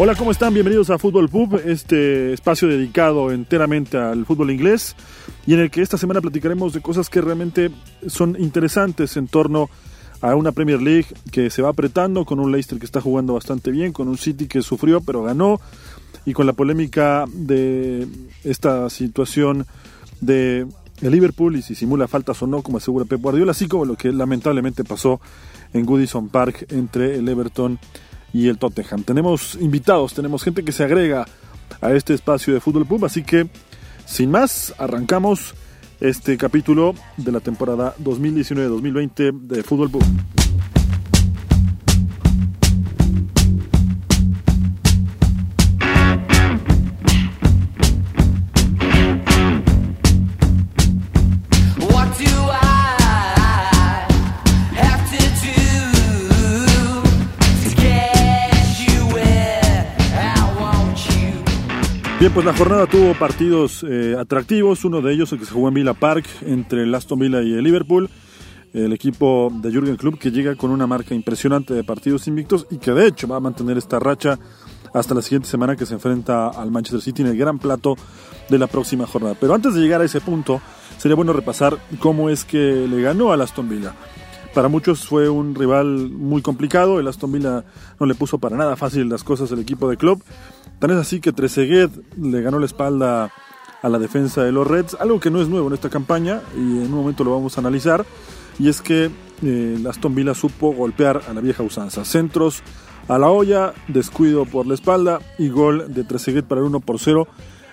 Hola, ¿cómo están? Bienvenidos a Fútbol Pub, este espacio dedicado enteramente al fútbol inglés y en el que esta semana platicaremos de cosas que realmente son interesantes en torno a una Premier League que se va apretando, con un Leicester que está jugando bastante bien, con un City que sufrió pero ganó y con la polémica de esta situación de el Liverpool y si simula faltas o no, como asegura Pep Guardiola, así como lo que lamentablemente pasó en Goodison Park entre el Everton y y el Tottenham. Tenemos invitados, tenemos gente que se agrega a este espacio de Fútbol Pub, así que sin más, arrancamos este capítulo de la temporada 2019-2020 de Fútbol Pub. Pues la jornada tuvo partidos eh, atractivos, uno de ellos el que se jugó en Villa Park entre el Aston Villa y el Liverpool, el equipo de Jürgen Klopp que llega con una marca impresionante de partidos invictos y que de hecho va a mantener esta racha hasta la siguiente semana que se enfrenta al Manchester City en el gran plato de la próxima jornada. Pero antes de llegar a ese punto, sería bueno repasar cómo es que le ganó al Aston Villa. Para muchos fue un rival muy complicado, el Aston Villa no le puso para nada fácil las cosas al equipo de Klopp Tan es así que Trezeguet le ganó la espalda a la defensa de los Reds, algo que no es nuevo en esta campaña y en un momento lo vamos a analizar, y es que eh, Aston Villa supo golpear a la vieja usanza. Centros a la olla, descuido por la espalda y gol de Trezeguet para el 1 por 0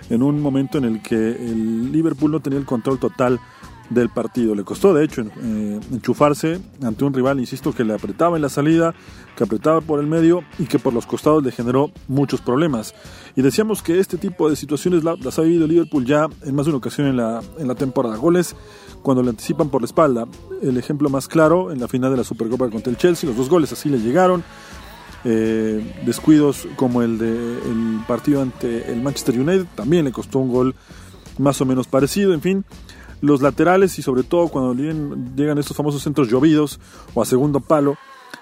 en un momento en el que el Liverpool no tenía el control total del partido. Le costó, de hecho, eh, enchufarse ante un rival, insisto, que le apretaba en la salida, que apretaba por el medio y que por los costados le generó muchos problemas. Y decíamos que este tipo de situaciones las ha vivido Liverpool ya en más de una ocasión en la, en la temporada. Goles cuando le anticipan por la espalda. El ejemplo más claro en la final de la Supercopa contra el Chelsea, los dos goles así le llegaron. Eh, descuidos como el del partido ante el Manchester United también le costó un gol más o menos parecido. En fin, los laterales y sobre todo cuando llegan, estos famosos centros llovidos o a segundo palo,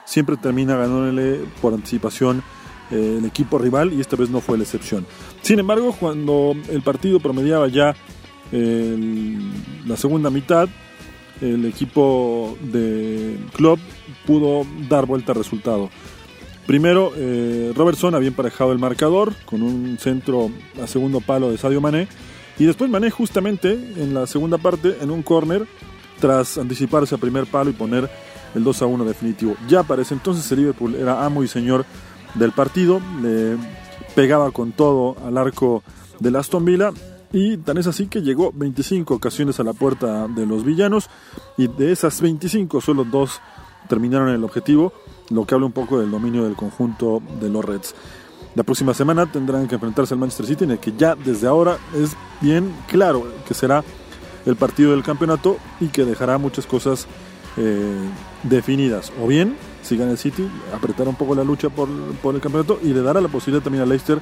siempre termina ganándole por anticipación eh, el equipo rival y esta vez no fue la excepción. Sin embargo, cuando el partido promediaba ya la segunda mitad, el equipo de Club pudo dar vuelta al resultado. Primero, eh, Robertson había emparejado el marcador con un centro a segundo palo de Sadio Mané y después Mané justamente en la segunda parte, en un corner, tras anticiparse a primer palo y poner el 2 a 1 definitivo. Ya para ese entonces el Liverpool era amo y señor del partido, le pegaba con todo al arco del Aston Villa y tan es así que llegó 25 ocasiones a la puerta de los villanos y de esas 25 solo dos terminaron el objetivo, lo que habla un poco del dominio del conjunto de los Reds. La próxima semana tendrán que enfrentarse al Manchester City, en el que ya desde ahora es bien claro que será el partido del campeonato y que dejará muchas cosas eh, definidas. O bien, si gana el City, apretará un poco la lucha por, por el campeonato y le dará la posibilidad también a Leicester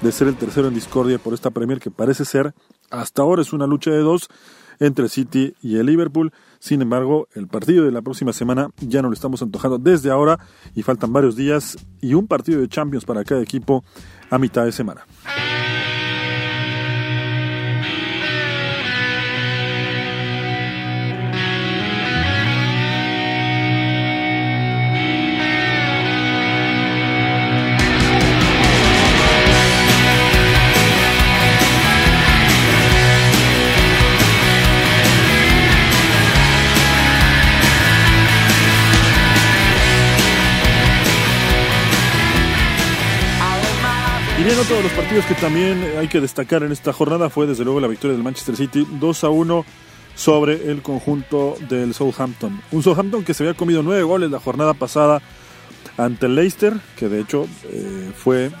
de ser el tercero en discordia por esta Premier, que parece ser, hasta ahora es una lucha de dos entre City y el Liverpool. Sin embargo, el partido de la próxima semana ya no lo estamos antojando desde ahora y faltan varios días y un partido de Champions para cada equipo a mitad de semana. Otro de los partidos que también hay que destacar en esta jornada fue desde luego la victoria del Manchester City 2 a 1 sobre el conjunto del Southampton. Un Southampton que se había comido nueve goles la jornada pasada ante el Leicester, que de hecho eh, fue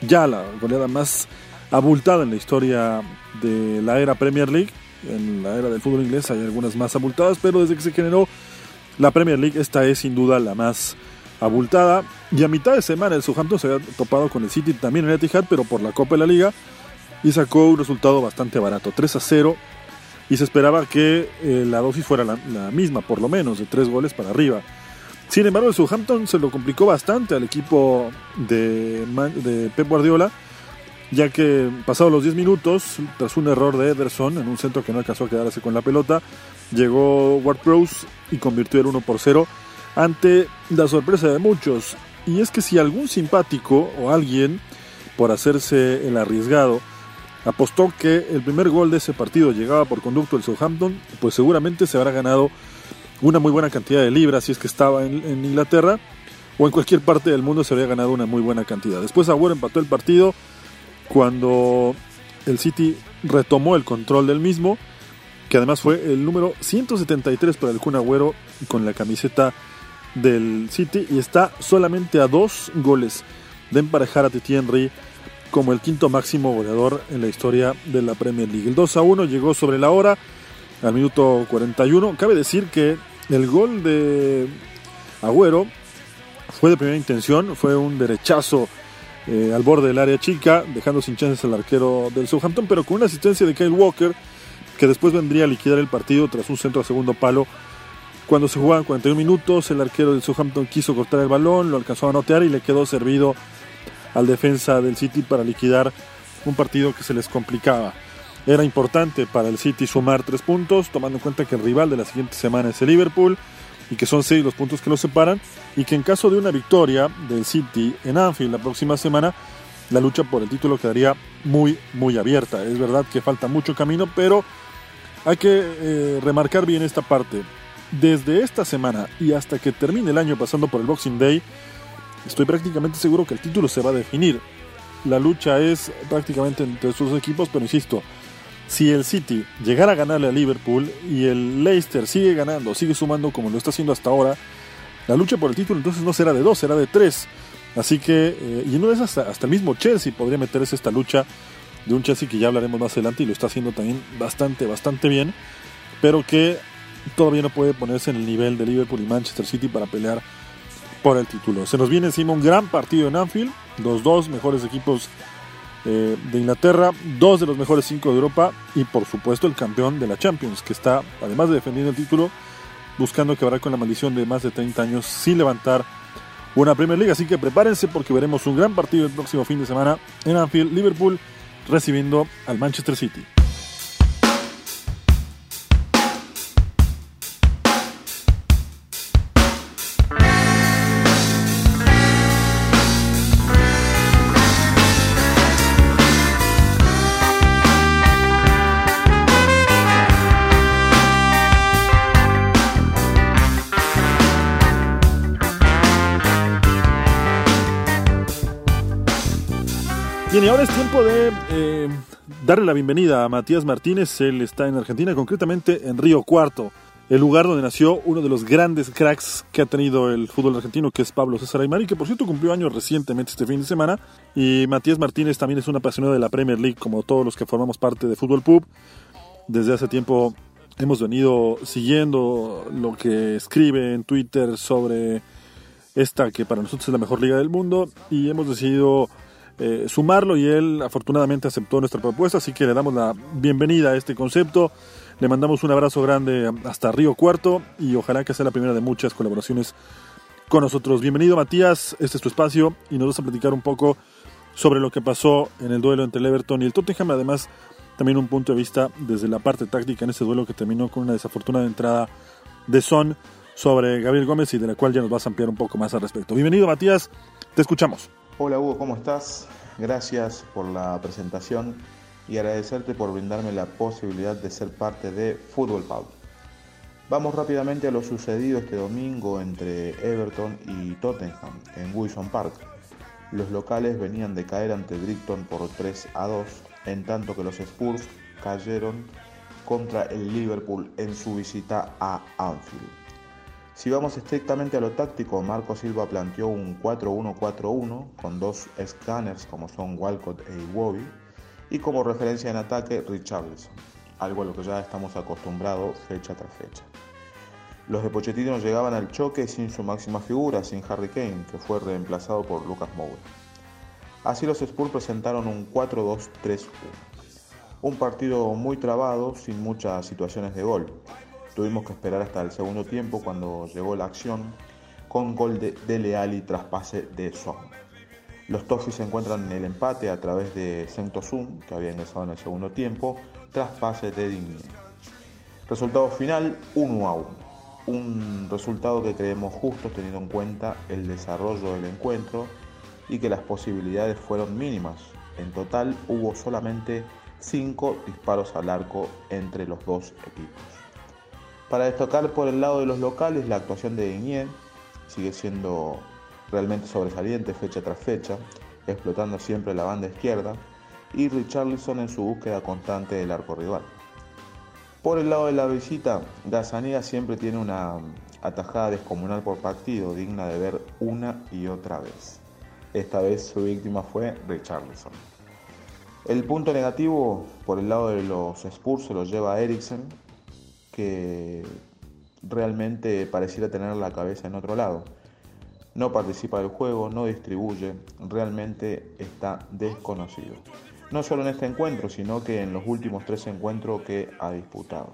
ya la goleada más abultada en la historia de la era Premier League. En la era del fútbol inglés hay algunas más abultadas, pero desde que se generó la Premier League esta es sin duda la más abultada. Y a mitad de semana el Southampton se había topado con el City también en Etihad, pero por la Copa de la Liga. Y sacó un resultado bastante barato, 3 a 0. Y se esperaba que eh, la dosis fuera la, misma, por lo menos, de tres goles para arriba. Sin embargo, el Southampton se lo complicó bastante al equipo de, Pep Guardiola, ya que pasados los 10 minutos, tras un error de Ederson en un centro que no alcanzó a quedarse con la pelota, llegó Ward Prowse y convirtió el 1 por 0 ante la sorpresa de muchos. Y es que si algún simpático o alguien, por hacerse el arriesgado, apostó que el primer gol de ese partido llegaba por conducto del Southampton, pues seguramente se habrá ganado una muy buena cantidad de libras si es que estaba en, Inglaterra o en cualquier parte del mundo se habría ganado una muy buena cantidad. Después Agüero empató el partido cuando el City retomó el control del mismo, que además fue el número 173 para el Kun Agüero con la camiseta del City y está solamente a dos goles de emparejar a Titi Henry como el quinto máximo goleador en la historia de la Premier League. El 2 a 1 llegó sobre la hora al minuto 41. Cabe decir que el gol de Agüero fue de primera intención, fue un derechazo eh, al borde del área chica, dejando sin chances al arquero del Southampton, pero con una asistencia de Kyle Walker, que después vendría a liquidar el partido tras un centro a segundo palo. Cuando se jugaban 41 minutos, el arquero del Southampton quiso cortar el balón, lo alcanzó a anotear y le quedó servido al defensa del City para liquidar un partido que se les complicaba. Era importante para el City sumar tres puntos, tomando en cuenta que el rival de la siguiente semana es el Liverpool y que son seis los puntos que los separan y que en caso de una victoria del City en Anfield la próxima semana, la lucha por el título quedaría muy, muy abierta. Es verdad que falta mucho camino, pero hay que eh, remarcar bien esta parte. Desde esta semana y hasta que termine el año pasando por el Boxing Day, estoy prácticamente seguro que el título se va a definir. La lucha es prácticamente entre estos equipos, pero insisto, si el City llegara a ganarle a Liverpool y el Leicester sigue ganando, sigue sumando como lo está haciendo hasta ahora, la lucha por el título entonces no será de dos, será de tres. Así que, eh, y no es hasta, hasta el mismo Chelsea podría meterse esta lucha de un Chelsea que ya hablaremos más adelante y lo está haciendo también bastante, bastante bien, pero que todavía no puede ponerse en el nivel de Liverpool y Manchester City para pelear por el título. Se nos viene encima un gran partido en Anfield, los dos mejores equipos eh, de Inglaterra, dos de los mejores cinco de Europa y por supuesto el campeón de la Champions, que está, además de defendiendo el título, buscando quebrar con la maldición de más de 30 años sin levantar una Premier League. Así que prepárense porque veremos un gran partido el próximo fin de semana en Anfield, Liverpool recibiendo al Manchester City. Es tiempo de eh, darle la bienvenida a Matías Martínez. Él está en Argentina, concretamente en Río Cuarto, el lugar donde nació uno de los grandes cracks que ha tenido el fútbol argentino, que es Pablo César Aymar, y que por cierto cumplió años recientemente este fin de semana. Y Matías Martínez también es un apasionado de la Premier League, como todos los que formamos parte de Fútbol Pub. Desde hace tiempo hemos venido siguiendo lo que escribe en Twitter sobre esta que para nosotros es la mejor liga del mundo y hemos decidido eh, sumarlo y él afortunadamente aceptó nuestra propuesta, así que le damos la bienvenida a este concepto. Le mandamos un abrazo grande hasta Río Cuarto y ojalá que sea la primera de muchas colaboraciones con nosotros. Bienvenido Matías, este es tu espacio y nos vas a platicar un poco sobre lo que pasó en el duelo entre el Everton y el Tottenham, además también un punto de vista desde la parte táctica en ese duelo que terminó con una desafortunada entrada de Son sobre Gabriel Gómez y de la cual ya nos vas a ampliar un poco más al respecto. Bienvenido Matías, te escuchamos. Hola Hugo, ¿cómo estás? Gracias por la presentación y agradecerte por brindarme la posibilidad de ser parte de Fútbol Pub. Vamos rápidamente a lo sucedido este domingo entre Everton y Tottenham en Wilson Park. Los locales venían de caer ante Brighton por 3 a 2, en tanto que los Spurs cayeron contra el Liverpool en su visita a Anfield. Si vamos estrictamente a lo táctico, Marco Silva planteó un 4-1-4-1 con dos scanners como son Walcott e Iwobi y como referencia en ataque Richarlison, algo a lo que ya estamos acostumbrados fecha tras fecha. Los de Pochettino llegaban al choque sin su máxima figura, sin Harry Kane, que fue reemplazado por Lucas Moura. Así los Spurs presentaron un 4-2-3-1. Un partido muy trabado, sin muchas situaciones de gol. Tuvimos que esperar hasta el segundo tiempo cuando llegó la acción con gol de Dele Alli tras pase de Son. Los Toffees se encuentran en el empate a través de Sun, que había ingresado en el segundo tiempo, tras pase de Digny. Resultado final 1 a 1. Un resultado que creemos justo teniendo en cuenta el desarrollo del encuentro y que las posibilidades fueron mínimas. En total hubo solamente 5 disparos al arco entre los dos equipos. Para destacar por el lado de los locales, la actuación de Digny sigue siendo realmente sobresaliente fecha tras fecha, explotando siempre la banda izquierda, y Richarlison en su búsqueda constante del arco rival. Por el lado de la visita, Gazaniga siempre tiene una atajada descomunal por partido, digna de ver una y otra vez. Esta vez su víctima fue Richarlison. El punto negativo por el lado de los Spurs se lo lleva Eriksen, que realmente pareciera tener la cabeza en otro lado no participa del juego, no distribuye, realmente está desconocido. No solo en este encuentro, sino que en los últimos tres encuentros que ha disputado.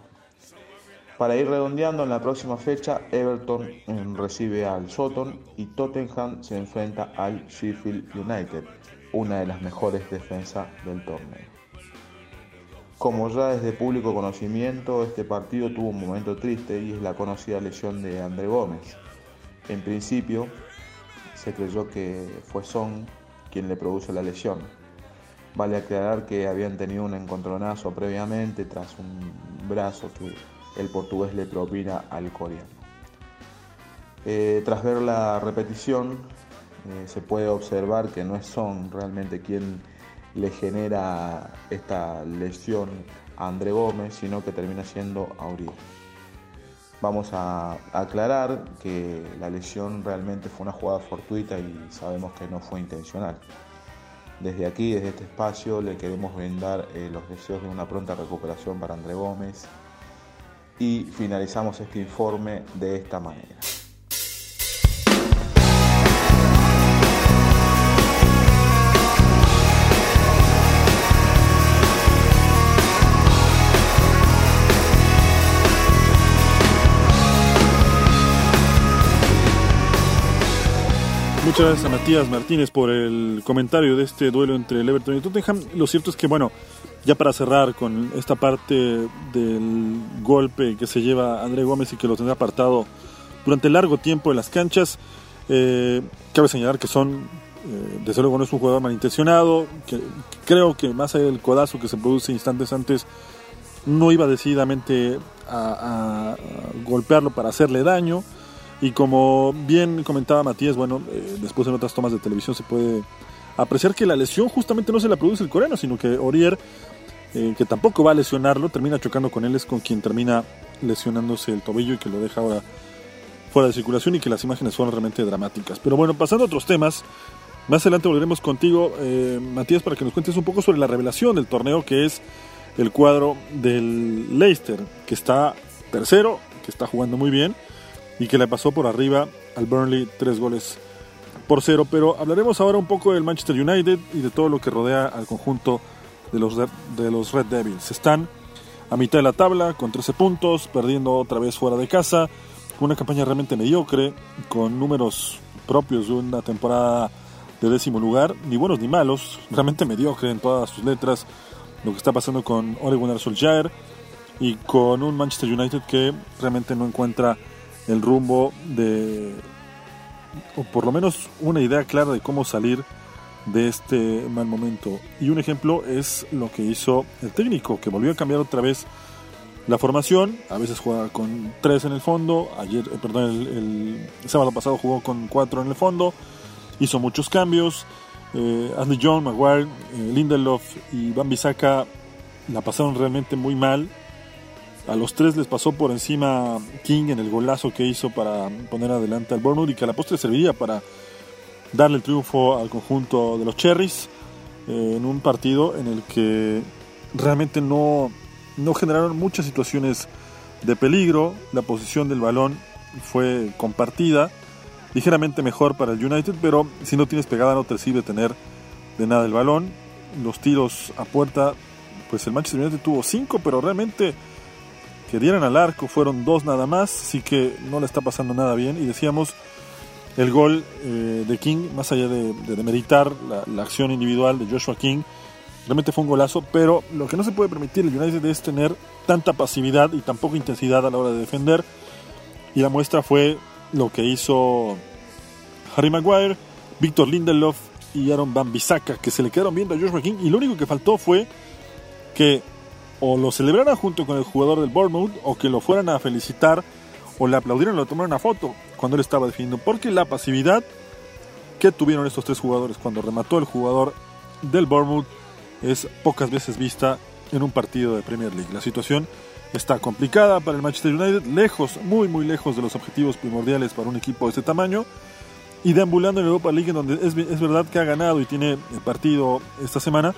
Para ir redondeando, en la próxima fecha Everton mm, recibe al Soton y Tottenham se enfrenta al Sheffield United, una de las mejores defensas del torneo. Como ya es de público conocimiento, este partido tuvo un momento triste y es la conocida lesión de André Gómez. En principio, se creyó que fue Son quien le produjo la lesión. Vale aclarar que habían tenido un encontronazo previamente tras un brazo que el portugués le propina al coreano. Eh, tras ver la repetición, eh, se puede observar que no es Son realmente quien le genera esta lesión a André Gómez, sino que termina siendo Auriel. Vamos a aclarar que la lesión realmente fue una jugada fortuita y sabemos que no fue intencional. Desde aquí, desde este espacio, le queremos brindar eh, los deseos de una pronta recuperación para André Gómez y finalizamos este informe de esta manera. Muchas gracias a Matías Martínez por el comentario de este duelo entre el Everton y Tottenham. Lo cierto es que, bueno, ya para cerrar con esta parte del golpe que se lleva André Gómez y que lo tendrá apartado durante largo tiempo en las canchas, eh, cabe señalar que son, eh, desde luego no es un jugador malintencionado, que creo que más allá del codazo que se produce instantes antes, no iba decididamente a golpearlo para hacerle daño y como bien comentaba Matías, bueno, eh, después en otras tomas de televisión se puede apreciar que la lesión justamente no se la produce el coreano, sino que Orier, eh, que tampoco va a lesionarlo, termina chocando con él, es con quien termina lesionándose el tobillo y que lo deja ahora fuera de circulación y que las imágenes son realmente dramáticas. Pero bueno, pasando a otros temas, más adelante volveremos contigo, eh, Matías, para que nos cuentes un poco sobre la revelación del torneo, que es el cuadro del Leicester, que está tercero, que está jugando muy bien y que le pasó por arriba al Burnley tres goles por cero. Pero hablaremos ahora un poco del Manchester United y de todo lo que rodea al conjunto de los, de los Red Devils. Están a mitad de la tabla con 13 puntos, perdiendo otra vez fuera de casa, una campaña realmente mediocre, con números propios de una temporada de décimo lugar, ni buenos ni malos, realmente mediocre en todas sus letras, lo que está pasando con Oregon Gunnar Solskjaer y con un Manchester United que realmente no encuentra el rumbo de, o por lo menos una idea clara de cómo salir de este mal momento. Y un ejemplo es lo que hizo el técnico, que volvió a cambiar otra vez la formación. A veces juega con tres en el fondo. Ayer, eh, perdón, el, sábado pasado jugó con cuatro en el fondo. Hizo muchos cambios. Eh, Andy John, Maguire, eh, Lindelof y Van Bissaka la pasaron realmente muy mal. A los tres les pasó por encima King en el golazo que hizo para poner adelante al Bournemouth y que a la postre serviría para darle el triunfo al conjunto de los Cherries eh, en un partido en el que realmente no, no generaron muchas situaciones de peligro. La posición del balón fue compartida, ligeramente mejor para el United, pero si no tienes pegada no te sirve tener de nada el balón. Los tiros a puerta, pues el Manchester United tuvo cinco, pero realmente que dieran al arco fueron dos nada más, así que no le está pasando nada bien. Y decíamos el gol eh, de King, más allá de, demeritar la, acción individual de Joshua King, realmente fue un golazo, pero lo que no se puede permitir el United es tener tanta pasividad y tan poca intensidad a la hora de defender. Y la muestra fue lo que hizo Harry Maguire, Víctor Lindelof y Aaron Van Bissaka, que se le quedaron viendo a Joshua King. Y lo único que faltó fue que o lo celebraran junto con el jugador del Bournemouth o que lo fueran a felicitar o le aplaudieran o le tomaran una foto cuando él estaba definiendo. Porque la pasividad que tuvieron estos tres jugadores cuando remató el jugador del Bournemouth es pocas veces vista en un partido de Premier League. La situación está complicada para el Manchester United, lejos, muy muy lejos de los objetivos primordiales para un equipo de este tamaño. Y deambulando en Europa League, donde es, es verdad que ha ganado y tiene el partido esta semana,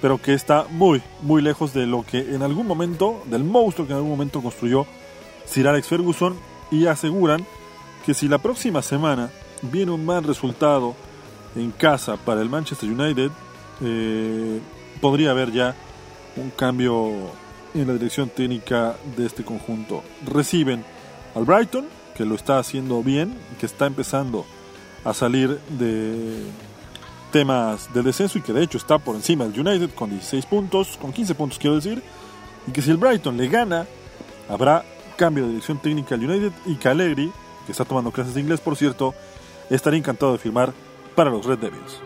pero que está muy, muy lejos de lo que en algún momento, del monstruo que en algún momento construyó Sir Alex Ferguson y aseguran que si la próxima semana viene un mal resultado en casa para el Manchester United, eh, podría haber ya un cambio en la dirección técnica de este conjunto. Reciben al Brighton, que lo está haciendo bien, que está empezando a salir de temas del descenso y que de hecho está por encima del United con 16 puntos, con 15 puntos quiero decir, y que si el Brighton le gana, habrá cambio de dirección técnica al United y que que está tomando clases de inglés por cierto, estaría encantado de firmar para los Red Devils.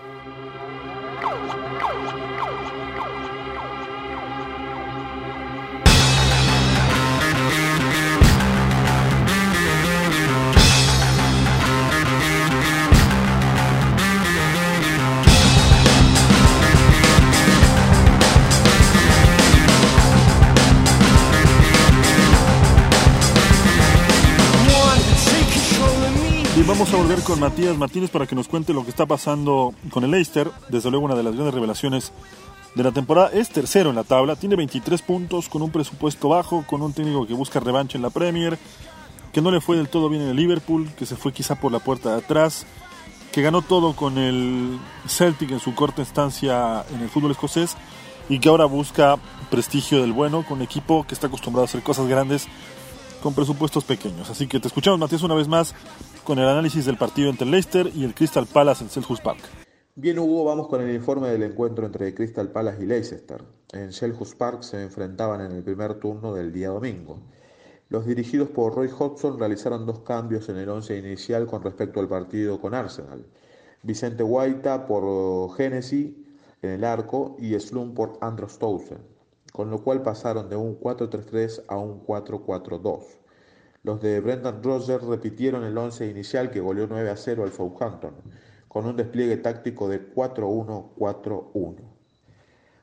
Vamos a volver con Matías Martínez para que nos cuente lo que está pasando con el Leicester. Desde luego una de las grandes revelaciones de la temporada. Es tercero en la tabla, tiene 23 puntos con un presupuesto bajo, con un técnico que busca revancha en la Premier, que no le fue del todo bien en el Liverpool, que se fue quizá por la puerta de atrás, que ganó todo con el Celtic en su corta estancia en el fútbol escocés y que ahora busca prestigio del bueno con un equipo que está acostumbrado a hacer cosas grandes con presupuestos pequeños. Así que te escuchamos, Matías, una vez más con el análisis del partido entre Leicester y el Crystal Palace en Selhurst Park. Bien, Hugo, vamos con el informe del encuentro entre Crystal Palace y Leicester. En Selhurst Park se enfrentaban en el primer turno del día domingo. Los dirigidos por Roy Hodgson realizaron dos cambios en el once inicial con respecto al partido con Arsenal. Vicente Guaita por Genesis en el arco y Slum por Andros Townsend, con lo cual pasaron de un 4-3-3 a un 4-4-2. Los de Brendan Rodgers repitieron el once inicial que goleó 9 a 0 al Southampton, con un despliegue táctico de 4-1-4-1.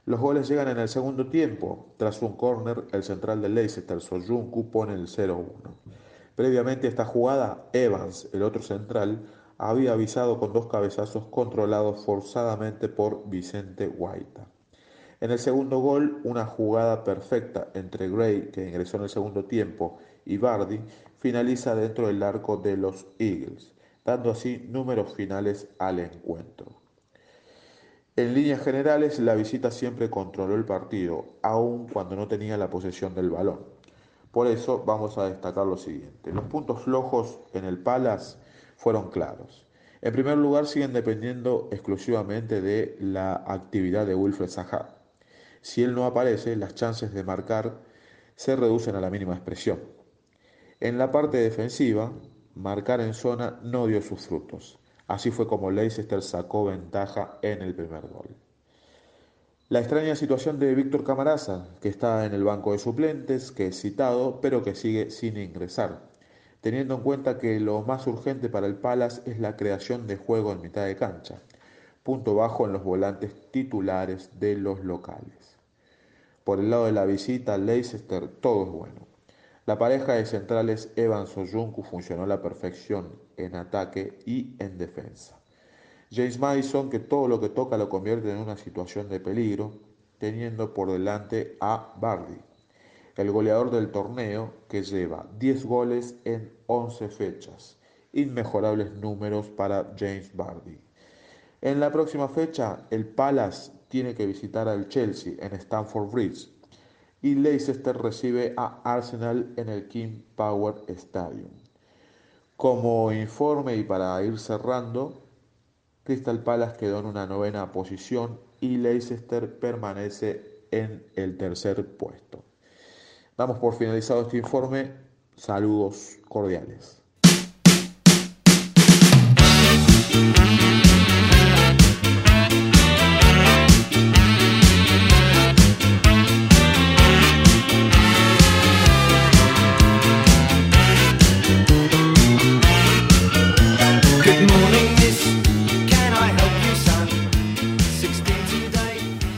Los goles llegan en el segundo tiempo. Tras un córner, el central del Leicester, Soyuncu, pone el 0-1. Previamente a esta jugada, Evans, el otro central, había avisado con dos cabezazos controlados forzadamente por Vicente Guaita. En el segundo gol, una jugada perfecta entre Gray, que ingresó en el segundo tiempo, y Bardi finaliza dentro del arco de los Eagles, dando así números finales al encuentro. En líneas generales, la visita siempre controló el partido, aun cuando no tenía la posesión del balón. Por eso vamos a destacar lo siguiente. Los puntos flojos en el Palace fueron claros. En primer lugar, siguen dependiendo exclusivamente de la actividad de Wilfred Zaha. Si él no aparece, las chances de marcar se reducen a la mínima expresión. En la parte defensiva, marcar en zona no dio sus frutos. Así fue como Leicester sacó ventaja en el primer gol. La extraña situación de Víctor Camaraza, que está en el banco de suplentes, que es citado, pero que sigue sin ingresar, teniendo en cuenta que lo más urgente para el Palace es la creación de juego en mitad de cancha, punto bajo en los volantes titulares de los locales. Por el lado de la visita, Leicester todo es bueno. La pareja de centrales Evans Soyuncu funcionó a la perfección en ataque y en defensa. James Madison, que todo lo que toca lo convierte en una situación de peligro, teniendo por delante a Bardi, el goleador del torneo que lleva 10 goles en 11 fechas. Inmejorables números para James Bardi. En la próxima fecha, el Palace tiene que visitar al Chelsea en Stamford Bridge y Leicester recibe a Arsenal en el King Power Stadium. Como informe y para ir cerrando, Crystal Palace quedó en una novena posición y Leicester permanece en el tercer puesto. Damos por finalizado este informe. Saludos cordiales.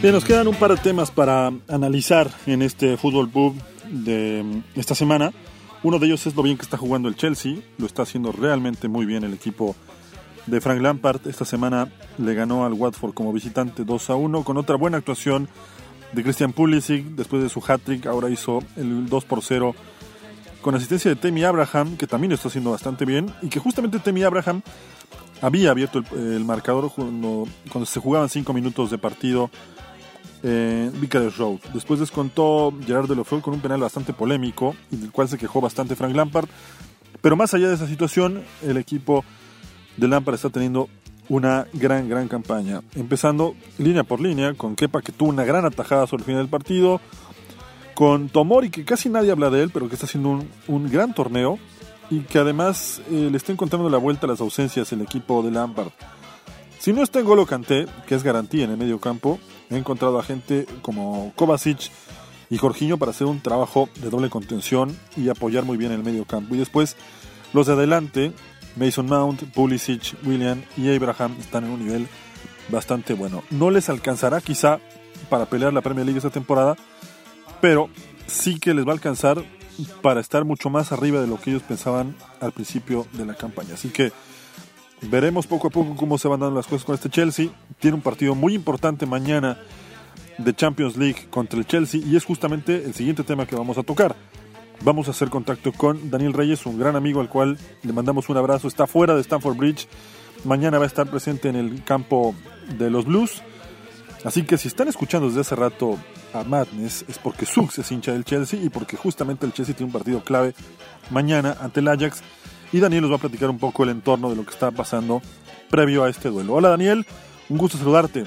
Bien, nos quedan un par de temas para analizar en este fútbol pub de esta semana. Uno de ellos es lo bien que está jugando el Chelsea, lo está haciendo realmente muy bien el equipo de Frank Lampard. Esta semana le ganó al Watford como visitante 2 a 1 con otra buena actuación de Christian Pulisic después de su hat-trick, ahora hizo el 2 por 0 con asistencia de Temi Abraham, que también lo está haciendo bastante bien y que justamente Temi Abraham había abierto el, marcador cuando, cuando se jugaban 5 minutos de partido eh, Road. Después descontó Gerard de Lofeu con un penal bastante polémico del cual se quejó bastante Frank Lampard. Pero más allá de esa situación, el equipo de Lampard está teniendo una gran, gran campaña. Empezando línea por línea, con Kepa que tuvo una gran atajada sobre el final del partido, con Tomori que casi nadie habla de él, pero que está haciendo un, gran torneo y que además eh, le está encontrando la vuelta a las ausencias el equipo de Lampard. Si no está en Golo Kanté, que es garantía en el medio campo, he encontrado a gente como Kovacic y Jorginho para hacer un trabajo de doble contención y apoyar muy bien el medio campo. Y después los de adelante, Mason Mount, Pulisic, William y Abraham están en un nivel bastante bueno. No les alcanzará quizá para pelear la Premier League esta temporada, pero sí que les va a alcanzar para estar mucho más arriba de lo que ellos pensaban al principio de la campaña. Así que Veremos poco a poco cómo se van dando las cosas con este Chelsea. Tiene un partido muy importante mañana de Champions League contra el Chelsea y es justamente el siguiente tema que vamos a tocar. Vamos a hacer contacto con Daniel Reyes, un gran amigo al cual le mandamos un abrazo. Está fuera de Stamford Bridge. Mañana va a estar presente en el campo de los Blues. Así que si están escuchando desde hace rato a Madness es porque Suggs es hincha del Chelsea y porque justamente el Chelsea tiene un partido clave mañana ante el Ajax y Daniel nos va a platicar un poco el entorno de lo que está pasando previo a este duelo. Hola Daniel, un gusto saludarte.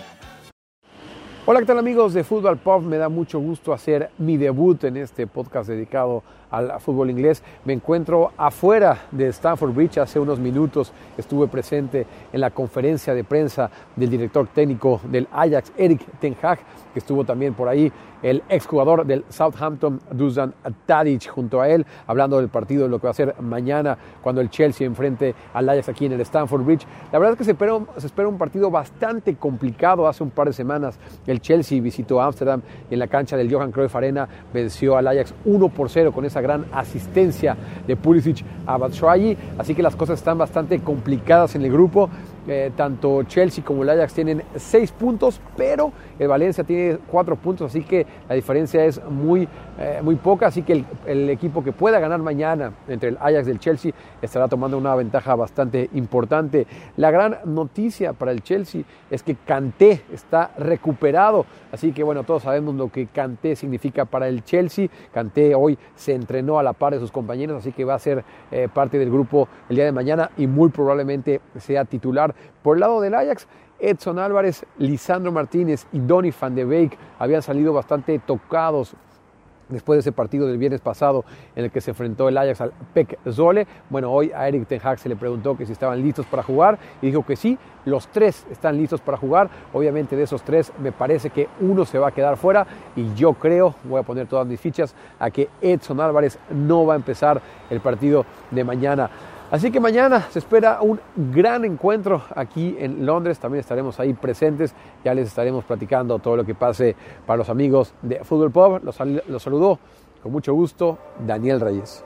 Hola, ¿qué tal amigos de Fútbol Pop? Me da mucho gusto hacer mi debut en este podcast dedicado al fútbol inglés. Me encuentro afuera de Stanford Bridge. Hace unos minutos estuve presente en la conferencia de prensa del director técnico del Ajax, Eric Ten Hag, que estuvo también por ahí el exjugador del Southampton, Dusan Tadic, junto a él, hablando del partido, de lo que va a ser mañana cuando el Chelsea enfrente al Ajax aquí en el Stamford Bridge. La verdad es que se espera, un partido bastante complicado. Hace un par de semanas el Chelsea visitó Ámsterdam y en la cancha del Johan Cruyff Arena venció al Ajax 1 por 0 con esa gran asistencia de Pulisic a Batshuayi. Así que las cosas están bastante complicadas en el grupo. Eh, tanto Chelsea como el Ajax tienen seis puntos, pero el Valencia tiene cuatro puntos, así que la diferencia es muy, eh, muy poca. Así que el, equipo que pueda ganar mañana entre el Ajax y el Chelsea estará tomando una ventaja bastante importante. La gran noticia para el Chelsea es que Kanté está recuperado, así que bueno, todos sabemos lo que Kanté significa para el Chelsea. Kanté hoy se entrenó a la par de sus compañeros, así que va a ser eh, parte del grupo el día de mañana y muy probablemente sea titular por el lado del Ajax, Edson Álvarez, Lisandro Martínez y Donny van de Beek habían salido bastante tocados después de ese partido del viernes pasado en el que se enfrentó el Ajax al Pek Zole. Bueno, hoy a Eric Ten Hag se le preguntó que si estaban listos para jugar y dijo que sí, los tres están listos para jugar. Obviamente de esos tres me parece que uno se va a quedar fuera y yo creo, voy a poner todas mis fichas, a que Edson Álvarez no va a empezar el partido de mañana. Así que mañana se espera un gran encuentro aquí en Londres. También estaremos ahí presentes. Ya les estaremos platicando todo lo que pase para los amigos de Fútbol Pop. Los, los saludó con mucho gusto Daniel Reyes.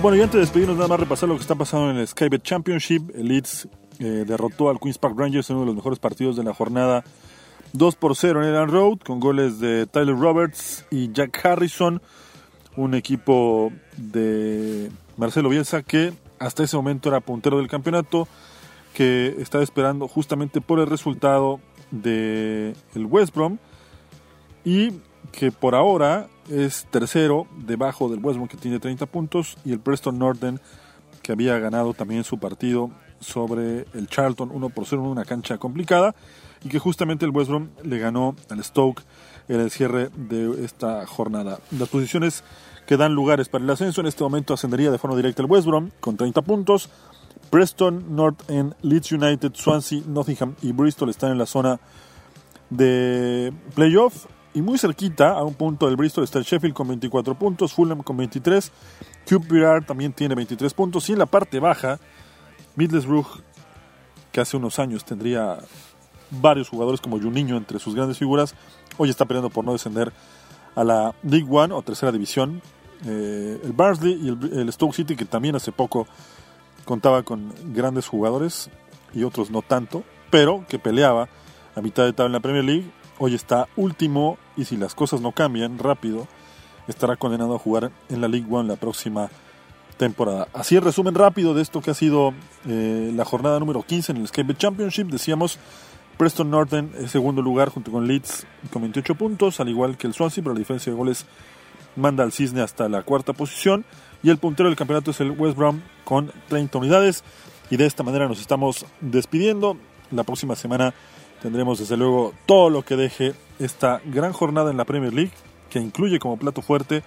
Bueno, y antes de despedirnos, nada más repasar lo que está pasando en el Skybet Championship. El Leeds eh, derrotó al Queen's Park Rangers en uno de los mejores partidos de la jornada 2 por 0 en el Road, con goles de Tyler Roberts y Jack Harrison, un equipo de Marcelo Bielsa que hasta ese momento era puntero del campeonato, que está esperando justamente por el resultado de el West Brom y que por ahora es tercero debajo del West Brom que tiene 30 puntos y el Preston Northern que había ganado también su partido sobre el Charlton 1 por 0 en una cancha complicada y que justamente el West Brom le ganó al Stoke en el cierre de esta jornada. Las posiciones que dan lugares para el ascenso en este momento ascendería de forma directa el West Brom con 30 puntos. Preston, North End, Leeds United, Swansea, Nottingham y Bristol están en la zona de playoff y muy cerquita, a un punto del Bristol, está el Sheffield con 24 puntos, Fulham con 23, QPR también tiene 23 puntos. Y en la parte baja, Middlesbrough, que hace unos años tendría varios jugadores como Juninho entre sus grandes figuras, hoy está peleando por no descender a la League One o tercera división. Eh, el Barnsley y el, el Stoke City, que también hace poco contaba con grandes jugadores y otros no tanto, pero que peleaba a mitad de tabla en la Premier League Hoy está último y si las cosas no cambian rápido, estará condenado a jugar en la League One la próxima temporada. Así el resumen rápido de esto que ha sido eh, la jornada número 15 en el Skate Championship. Decíamos, Preston Northern en segundo lugar junto con Leeds con 28 puntos, al igual que el Swansea, pero la diferencia de goles manda al Cisne hasta la cuarta posición. Y el puntero del campeonato es el West Brom con 30 unidades. Y de esta manera nos estamos despidiendo. La próxima semana Tendremos desde luego todo lo que deje esta gran jornada en la Premier League, que incluye como plato fuerte,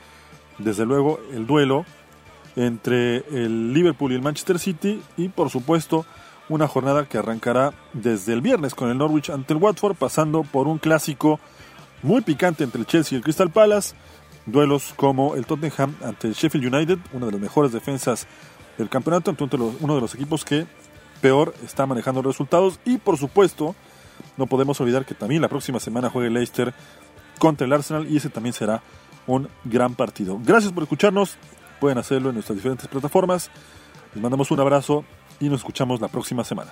desde luego, el duelo entre el Liverpool y el Manchester City y por supuesto una jornada que arrancará desde el viernes con el Norwich ante el Watford, pasando por un clásico muy picante entre el Chelsea y el Crystal Palace, duelos como el Tottenham ante el Sheffield United, una de las mejores defensas del campeonato, entonces uno de los equipos que peor está manejando resultados y por supuesto no podemos olvidar que también la próxima semana juega el Leicester contra el Arsenal y ese también será un gran partido. Gracias por escucharnos. Pueden hacerlo en nuestras diferentes plataformas. Les mandamos un abrazo y nos escuchamos la próxima semana.